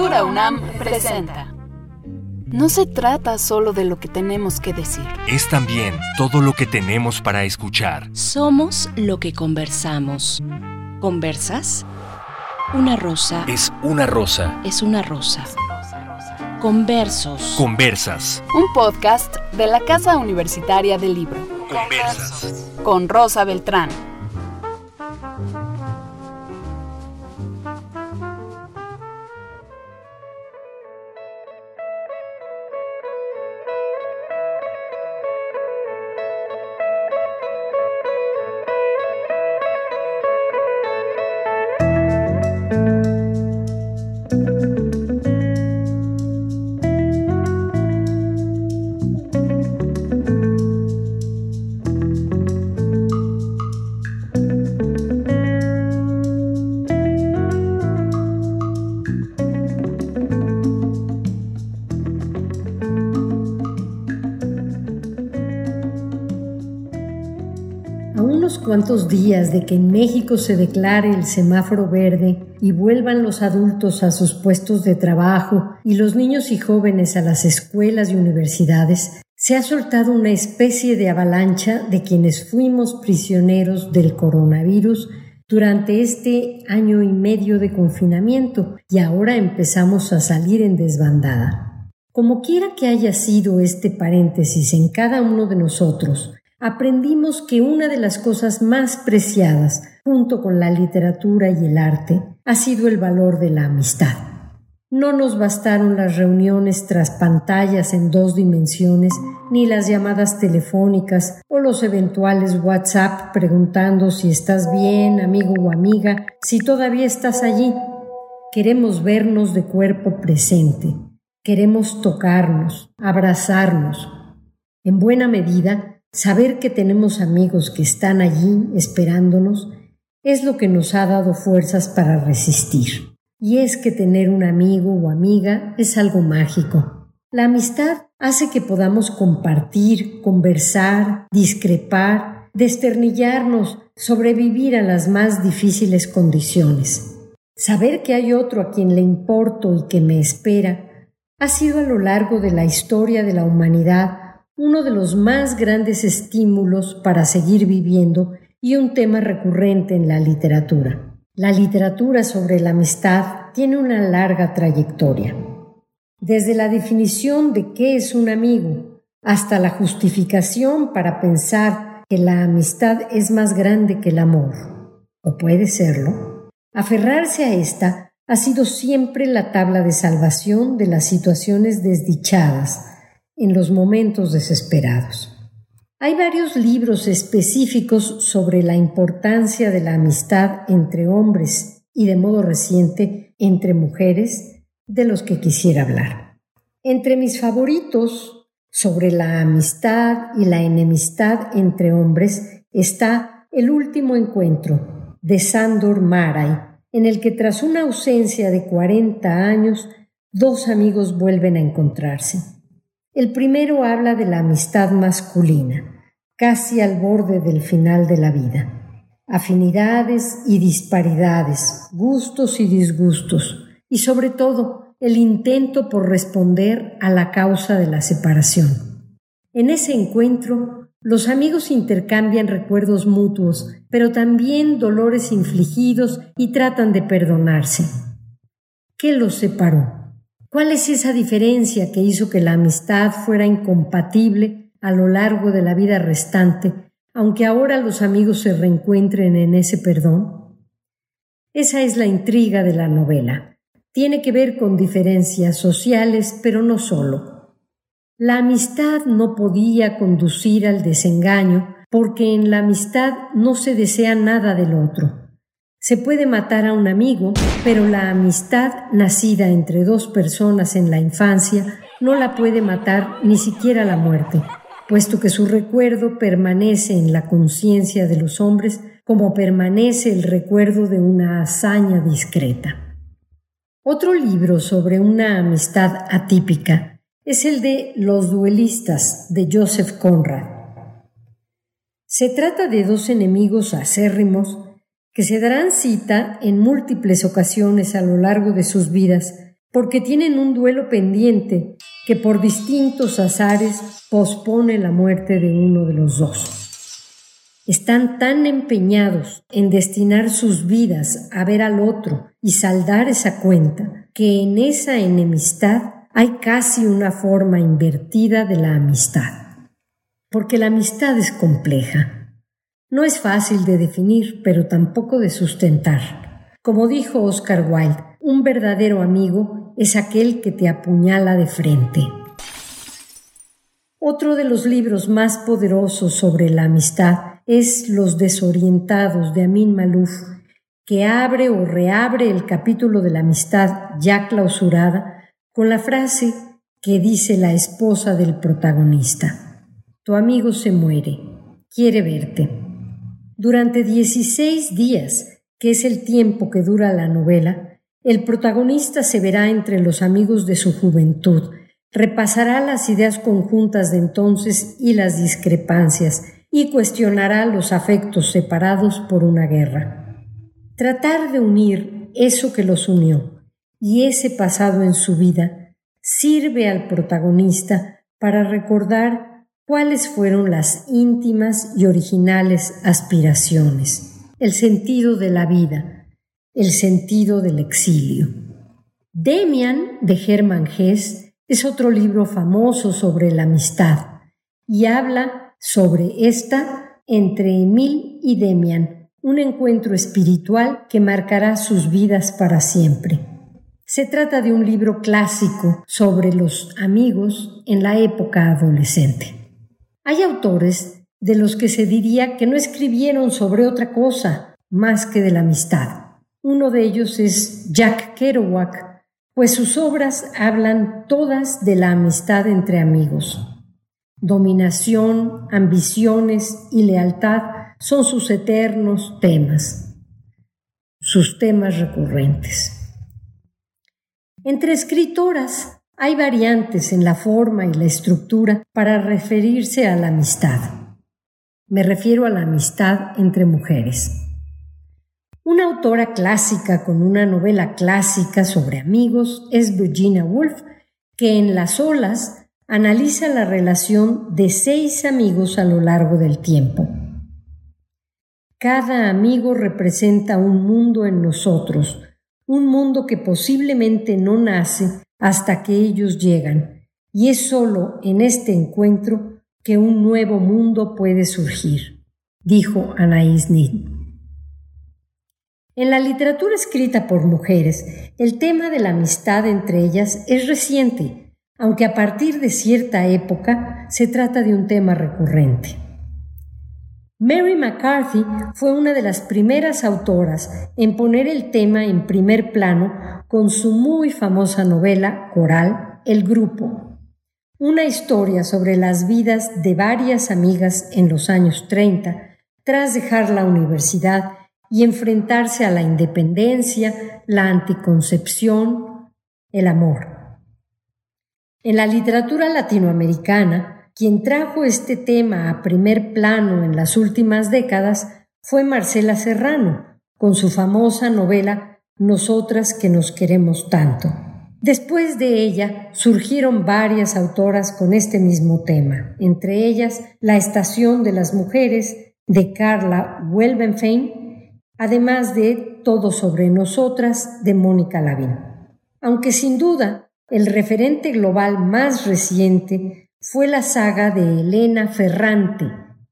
Cultura UNAM presenta. No se trata solo de lo que tenemos que decir. Es también todo lo que tenemos para escuchar. Somos lo que conversamos. ¿Conversas? Una rosa. Es una rosa. Es una rosa. Conversos. Conversas. Un podcast de la Casa Universitaria del Libro. Conversas. Con Rosa Beltrán. Unos cuantos días de que en México se declare el semáforo verde y vuelvan los adultos a sus puestos de trabajo y los niños y jóvenes a las escuelas y universidades, se ha soltado una especie de avalancha de quienes fuimos prisioneros del coronavirus durante este año y medio de confinamiento y ahora empezamos a salir en desbandada. Como quiera que haya sido este paréntesis en cada uno de nosotros, aprendimos que una de las cosas más preciadas, junto con la literatura y el arte, ha sido el valor de la amistad. No nos bastaron las reuniones tras pantallas en dos dimensiones, ni las llamadas telefónicas o los eventuales WhatsApp preguntando si estás bien, amigo o amiga, si todavía estás allí. Queremos vernos de cuerpo presente, queremos tocarnos, abrazarnos. En buena medida, Saber que tenemos amigos que están allí esperándonos es lo que nos ha dado fuerzas para resistir. Y es que tener un amigo o amiga es algo mágico. La amistad hace que podamos compartir, conversar, discrepar, desternillarnos, sobrevivir a las más difíciles condiciones. Saber que hay otro a quien le importo y que me espera ha sido a lo largo de la historia de la humanidad uno de los más grandes estímulos para seguir viviendo y un tema recurrente en la literatura. La literatura sobre la amistad tiene una larga trayectoria. Desde la definición de qué es un amigo hasta la justificación para pensar que la amistad es más grande que el amor, o puede serlo, aferrarse a esta ha sido siempre la tabla de salvación de las situaciones desdichadas en los momentos desesperados. Hay varios libros específicos sobre la importancia de la amistad entre hombres y de modo reciente entre mujeres de los que quisiera hablar. Entre mis favoritos sobre la amistad y la enemistad entre hombres está El último encuentro de Sandor Maray, en el que tras una ausencia de 40 años, dos amigos vuelven a encontrarse. El primero habla de la amistad masculina, casi al borde del final de la vida. Afinidades y disparidades, gustos y disgustos, y sobre todo el intento por responder a la causa de la separación. En ese encuentro, los amigos intercambian recuerdos mutuos, pero también dolores infligidos y tratan de perdonarse. ¿Qué los separó? ¿Cuál es esa diferencia que hizo que la amistad fuera incompatible a lo largo de la vida restante, aunque ahora los amigos se reencuentren en ese perdón? Esa es la intriga de la novela. Tiene que ver con diferencias sociales, pero no solo. La amistad no podía conducir al desengaño porque en la amistad no se desea nada del otro. Se puede matar a un amigo, pero la amistad nacida entre dos personas en la infancia no la puede matar ni siquiera la muerte, puesto que su recuerdo permanece en la conciencia de los hombres como permanece el recuerdo de una hazaña discreta. Otro libro sobre una amistad atípica es el de Los duelistas de Joseph Conrad. Se trata de dos enemigos acérrimos que se darán cita en múltiples ocasiones a lo largo de sus vidas, porque tienen un duelo pendiente que por distintos azares pospone la muerte de uno de los dos. Están tan empeñados en destinar sus vidas a ver al otro y saldar esa cuenta, que en esa enemistad hay casi una forma invertida de la amistad. Porque la amistad es compleja. No es fácil de definir, pero tampoco de sustentar. Como dijo Oscar Wilde, un verdadero amigo es aquel que te apuñala de frente. Otro de los libros más poderosos sobre la amistad es Los desorientados de Amin Malouf, que abre o reabre el capítulo de la amistad ya clausurada con la frase que dice la esposa del protagonista. Tu amigo se muere, quiere verte. Durante 16 días, que es el tiempo que dura la novela, el protagonista se verá entre los amigos de su juventud, repasará las ideas conjuntas de entonces y las discrepancias, y cuestionará los afectos separados por una guerra. Tratar de unir eso que los unió y ese pasado en su vida sirve al protagonista para recordar cuáles fueron las íntimas y originales aspiraciones, el sentido de la vida, el sentido del exilio. Demian de Hermann Hesse es otro libro famoso sobre la amistad y habla sobre esta entre Emil y Demian, un encuentro espiritual que marcará sus vidas para siempre. Se trata de un libro clásico sobre los amigos en la época adolescente. Hay autores de los que se diría que no escribieron sobre otra cosa más que de la amistad. Uno de ellos es Jack Kerouac, pues sus obras hablan todas de la amistad entre amigos. Dominación, ambiciones y lealtad son sus eternos temas, sus temas recurrentes. Entre escritoras hay variantes en la forma y la estructura para referirse a la amistad. Me refiero a la amistad entre mujeres. Una autora clásica con una novela clásica sobre amigos es Virginia Woolf, que en Las olas analiza la relación de seis amigos a lo largo del tiempo. Cada amigo representa un mundo en nosotros, un mundo que posiblemente no nace hasta que ellos llegan, y es solo en este encuentro que un nuevo mundo puede surgir, dijo Anaïs Nin. En la literatura escrita por mujeres, el tema de la amistad entre ellas es reciente, aunque a partir de cierta época se trata de un tema recurrente. Mary McCarthy fue una de las primeras autoras en poner el tema en primer plano con su muy famosa novela coral El Grupo, una historia sobre las vidas de varias amigas en los años 30 tras dejar la universidad y enfrentarse a la independencia, la anticoncepción, el amor. En la literatura latinoamericana, quien trajo este tema a primer plano en las últimas décadas fue Marcela Serrano, con su famosa novela Nosotras que nos queremos tanto. Después de ella surgieron varias autoras con este mismo tema, entre ellas La Estación de las Mujeres de Carla Welbenfein además de Todo sobre nosotras de Mónica Lavín. Aunque sin duda el referente global más reciente fue la saga de Elena Ferrante,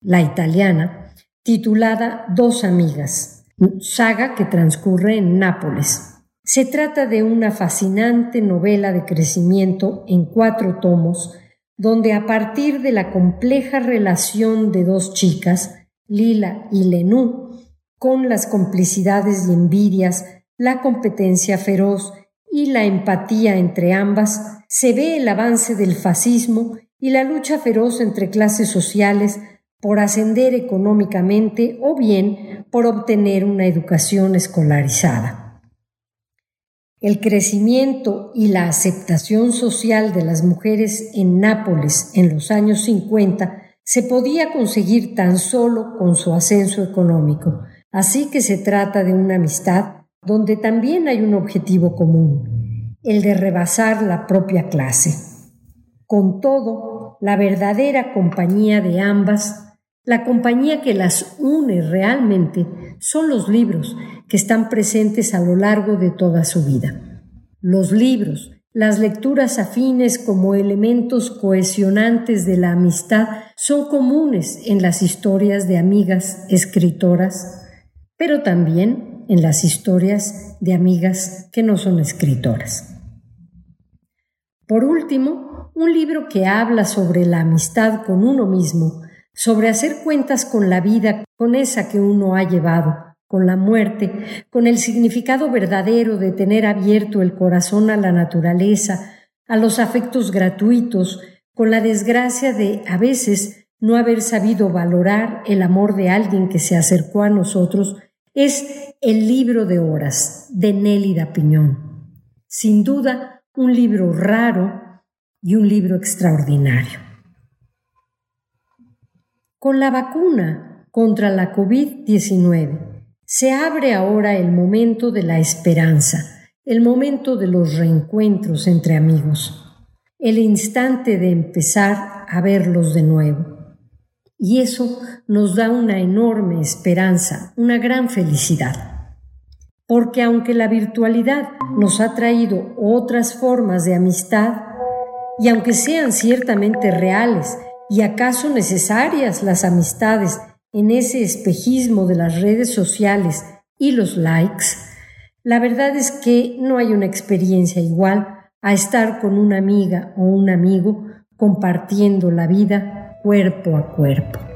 la italiana, titulada Dos amigas, saga que transcurre en Nápoles. Se trata de una fascinante novela de crecimiento en cuatro tomos, donde a partir de la compleja relación de dos chicas, Lila y Lenú, con las complicidades y envidias, la competencia feroz y la empatía entre ambas, se ve el avance del fascismo y la lucha feroz entre clases sociales por ascender económicamente o bien por obtener una educación escolarizada. El crecimiento y la aceptación social de las mujeres en Nápoles en los años 50 se podía conseguir tan solo con su ascenso económico, Así que se trata de una amistad donde también hay un objetivo común, el de rebasar la propia clase. Con todo, la verdadera compañía de ambas, la compañía que las une realmente, son los libros que están presentes a lo largo de toda su vida. Los libros, las lecturas afines como elementos cohesionantes de la amistad son comunes en las historias de amigas escritoras, pero también en las historias de amigas que no son escritoras. Por último, un libro que habla sobre la amistad con uno mismo, sobre hacer cuentas con la vida, con esa que uno ha llevado, con la muerte, con el significado verdadero de tener abierto el corazón a la naturaleza, a los afectos gratuitos, con la desgracia de a veces no haber sabido valorar el amor de alguien que se acercó a nosotros, es El libro de horas de Nélida Piñón. Sin duda, un libro raro y un libro extraordinario. Con la vacuna contra la COVID-19 se abre ahora el momento de la esperanza, el momento de los reencuentros entre amigos, el instante de empezar a verlos de nuevo. Y eso nos da una enorme esperanza, una gran felicidad. Porque aunque la virtualidad nos ha traído otras formas de amistad, y aunque sean ciertamente reales y acaso necesarias las amistades en ese espejismo de las redes sociales y los likes, la verdad es que no hay una experiencia igual a estar con una amiga o un amigo compartiendo la vida cuerpo a cuerpo.